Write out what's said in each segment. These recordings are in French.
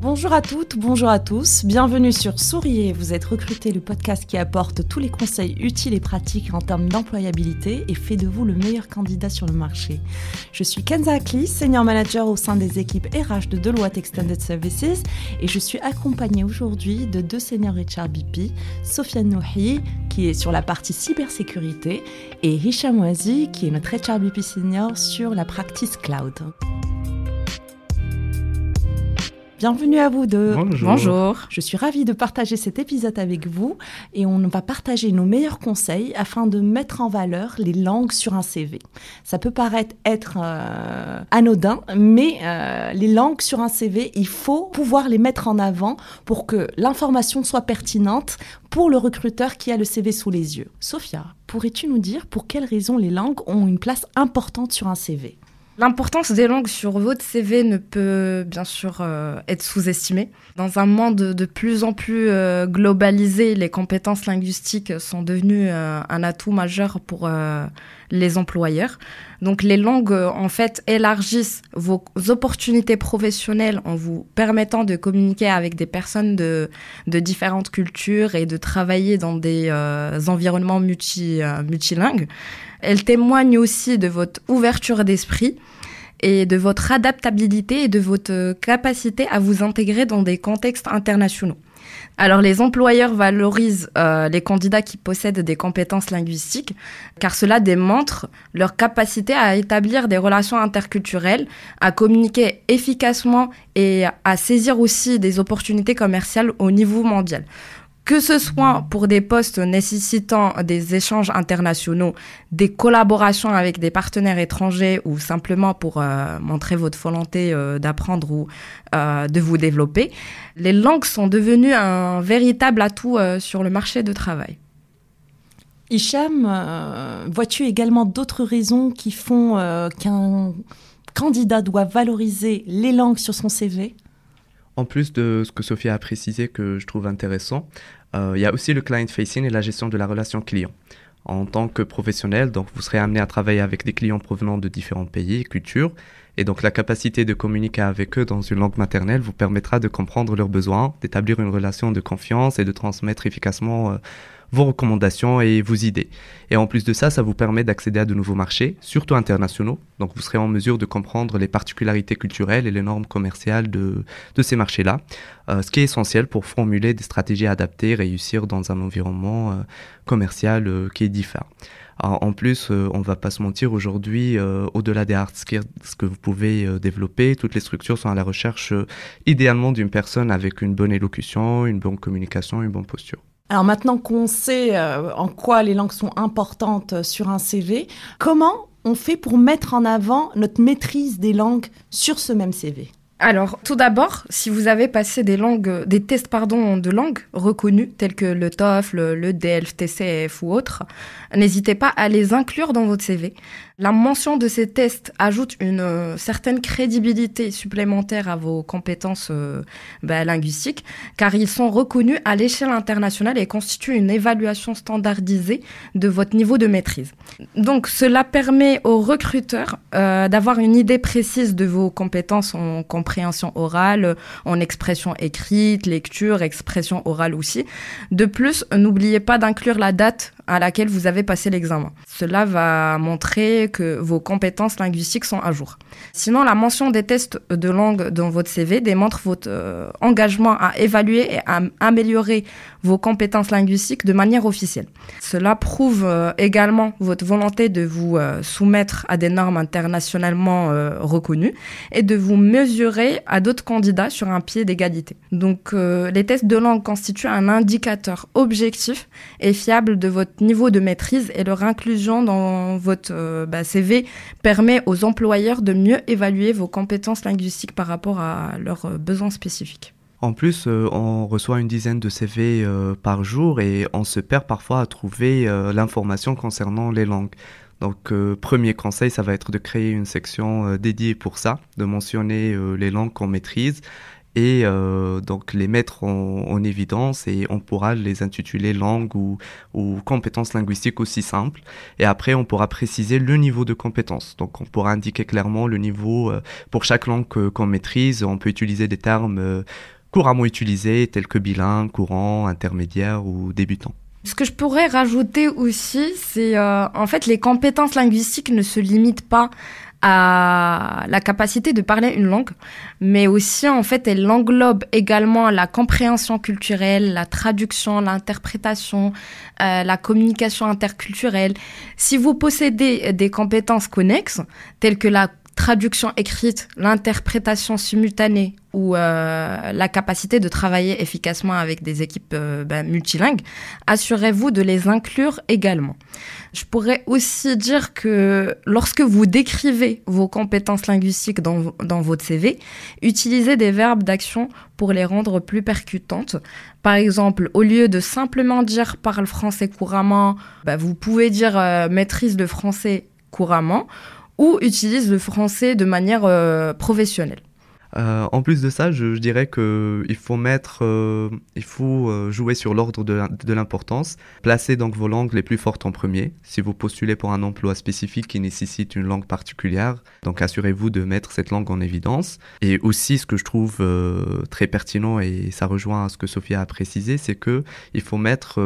Bonjour à toutes, bonjour à tous, bienvenue sur Souriez, vous êtes recruté, le podcast qui apporte tous les conseils utiles et pratiques en termes d'employabilité et fait de vous le meilleur candidat sur le marché. Je suis Kenza Akli, senior manager au sein des équipes RH de Deloitte Extended Services et je suis accompagnée aujourd'hui de deux seniors HR BP, Sofiane Nouhi qui est sur la partie cybersécurité et Hicham Ouazi qui est notre HR BP senior sur la practice cloud. Bienvenue à vous deux. Bonjour. Je suis ravie de partager cet épisode avec vous et on va partager nos meilleurs conseils afin de mettre en valeur les langues sur un CV. Ça peut paraître être euh, anodin, mais euh, les langues sur un CV, il faut pouvoir les mettre en avant pour que l'information soit pertinente pour le recruteur qui a le CV sous les yeux. Sophia, pourrais-tu nous dire pour quelles raisons les langues ont une place importante sur un CV L'importance des langues sur votre CV ne peut bien sûr euh, être sous-estimée. Dans un monde de plus en plus euh, globalisé, les compétences linguistiques sont devenues euh, un atout majeur pour les employeurs. Donc les langues, en fait, élargissent vos opportunités professionnelles en vous permettant de communiquer avec des personnes de, de différentes cultures et de travailler dans des environnements multi, multilingues. Elles témoignent aussi de votre ouverture d'esprit et de votre adaptabilité et de votre capacité à vous intégrer dans des contextes internationaux. Alors les employeurs valorisent euh, les candidats qui possèdent des compétences linguistiques car cela démontre leur capacité à établir des relations interculturelles, à communiquer efficacement et à saisir aussi des opportunités commerciales au niveau mondial que ce soit pour des postes nécessitant des échanges internationaux, des collaborations avec des partenaires étrangers ou simplement pour euh, montrer votre volonté euh, d'apprendre ou euh, de vous développer, les langues sont devenues un véritable atout sur le marché de travail. Hicham, vois-tu également d'autres raisons qui font qu'un candidat doit valoriser les langues sur son CV en plus de ce que Sophie a précisé que je trouve intéressant, euh, il y a aussi le client facing et la gestion de la relation client. En tant que professionnel, donc vous serez amené à travailler avec des clients provenant de différents pays et cultures, et donc la capacité de communiquer avec eux dans une langue maternelle vous permettra de comprendre leurs besoins, d'établir une relation de confiance et de transmettre efficacement euh, vos recommandations et vos idées. Et en plus de ça, ça vous permet d'accéder à de nouveaux marchés, surtout internationaux. Donc vous serez en mesure de comprendre les particularités culturelles et les normes commerciales de, de ces marchés-là, euh, ce qui est essentiel pour formuler des stratégies adaptées, réussir dans un environnement euh, commercial euh, qui est différent. En plus, on va pas se mentir, aujourd'hui, au-delà des hard skills que vous pouvez développer, toutes les structures sont à la recherche idéalement d'une personne avec une bonne élocution, une bonne communication, une bonne posture. Alors maintenant qu'on sait euh, en quoi les langues sont importantes sur un CV, comment on fait pour mettre en avant notre maîtrise des langues sur ce même CV alors, tout d'abord, si vous avez passé des langues, des tests pardon de langue reconnus tels que le TOEFL, le DELF, TCF ou autres, n'hésitez pas à les inclure dans votre CV. La mention de ces tests ajoute une euh, certaine crédibilité supplémentaire à vos compétences bah, linguistiques, car ils sont reconnus à l'échelle internationale et constituent une évaluation standardisée de votre niveau de maîtrise. Donc, cela permet aux recruteurs euh, d'avoir une idée précise de vos compétences en compréhension orale, en expression écrite, lecture, expression orale aussi. De plus, n'oubliez pas d'inclure la date à laquelle vous avez passé l'examen. Cela va montrer que vos compétences linguistiques sont à jour. Sinon, la mention des tests de langue dans votre CV démontre votre euh, engagement à évaluer et à améliorer vos compétences linguistiques de manière officielle. Cela prouve euh, également votre volonté de vous euh, soumettre à des normes internationalement reconnues et de vous mesurer à d'autres candidats sur un pied d'égalité. Donc, les tests de langue constituent un indicateur objectif et fiable de votre niveau de maîtrise et leur inclusion dans votre euh, bah, CV permet aux employeurs de mieux évaluer vos compétences linguistiques par rapport à leurs euh, besoins spécifiques. En plus, euh, on reçoit une dizaine de CV par jour et on se perd parfois à trouver l'information concernant les langues. Donc, premier conseil, ça va être de créer une section dédiée pour ça, de mentionner les langues qu'on maîtrise et euh, donc les mettre en, évidence et on pourra les intituler langue ou, compétences linguistiques aussi simples. Et après, on pourra préciser le niveau de compétence. Donc on pourra indiquer clairement le niveau euh, pour chaque langue qu'on maîtrise. On peut utiliser des termes euh, couramment utilisés tels que bilingue, courant, intermédiaire ou débutant. Ce que je pourrais rajouter aussi, c'est en fait les compétences linguistiques ne se limitent pas à la capacité de parler une langue, mais aussi en fait elle englobe également la compréhension culturelle, la traduction, l'interprétation, euh, la communication interculturelle. Si vous possédez des compétences connexes telles que la traduction écrite, l'interprétation simultanée ou euh, la capacité de travailler efficacement avec des équipes euh, ben, multilingues, assurez-vous de les inclure également. Je pourrais aussi dire que lorsque vous décrivez vos compétences linguistiques dans, dans votre CV, utilisez des verbes d'action pour les rendre plus percutantes. Par exemple, au lieu de simplement dire parle français couramment, ben, vous pouvez dire euh, maîtrise le français couramment ou utilise le français de manière euh, professionnelle. Euh, en plus de ça, je, dirais qu'il faut mettre, euh, il faut euh, jouer sur l'ordre de, l'importance. Placez donc vos langues les plus fortes en premier. Si vous postulez pour un emploi spécifique qui nécessite une langue particulière, donc assurez-vous de mettre cette langue en évidence. Et aussi, ce que je trouve très pertinent et ça rejoint à ce que Sophia a précisé, c'est que il faut mettre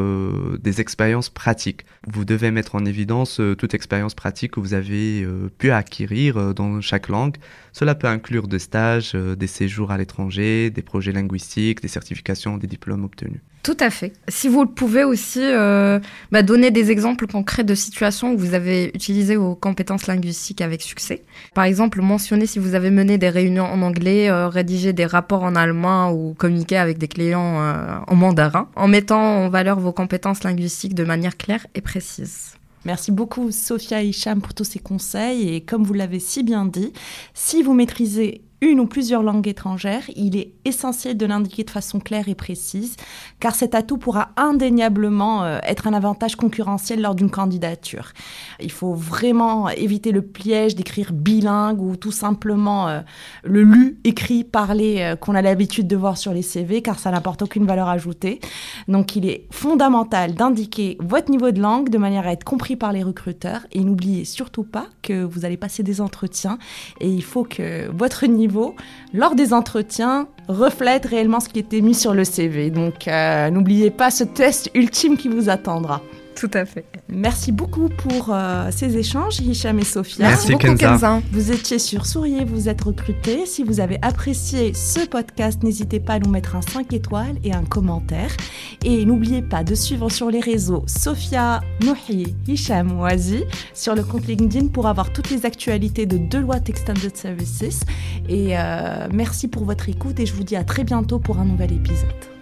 des expériences pratiques. Vous devez mettre en évidence toute expérience pratique que vous avez pu acquérir dans chaque langue. Cela peut inclure des stages euh, des séjours à l'étranger, des projets linguistiques, des certifications, des diplômes obtenus. Tout à fait. Si vous le pouvez aussi euh, bah, donner des exemples concrets de situations où vous avez utilisé vos compétences linguistiques avec succès. Par exemple, mentionner si vous avez mené des réunions en anglais, euh, rédigé des rapports en allemand ou communiqué avec des clients en mandarin, en mettant en valeur vos compétences linguistiques de manière claire et précise. Merci beaucoup Sophia Hicham pour tous ces conseils et comme vous l'avez si bien dit, si vous maîtrisez une ou plusieurs langues étrangères, il est essentiel de l'indiquer de façon claire et précise, car cet atout pourra indéniablement euh, être un avantage concurrentiel lors d'une candidature. Il faut vraiment éviter le piège d'écrire bilingue ou tout simplement euh, le lu, écrit, parlé euh, qu'on a l'habitude de voir sur les CV, car ça n'apporte aucune valeur ajoutée. Donc il est fondamental d'indiquer votre niveau de langue de manière à être compris par les recruteurs et n'oubliez surtout pas que vous allez passer des entretiens et il faut que votre niveau lors des entretiens reflète réellement ce qui était mis sur le CV. Donc euh, n'oubliez pas ce test ultime qui vous attendra. Tout à fait. Merci beaucoup pour euh, ces échanges, Hicham et Sophia. Merci, beaucoup, Kenza. Vous étiez sur Souriez, vous êtes recrutés. Si vous avez apprécié ce podcast, n'hésitez pas à nous mettre un 5 étoiles et un commentaire. Et n'oubliez pas de suivre sur les réseaux Sophia, Nouhi, Hicham, Oazi sur le compte LinkedIn pour avoir toutes les actualités de Deloitte Extended Services. Et euh, merci pour votre écoute et je vous dis à très bientôt pour un nouvel épisode.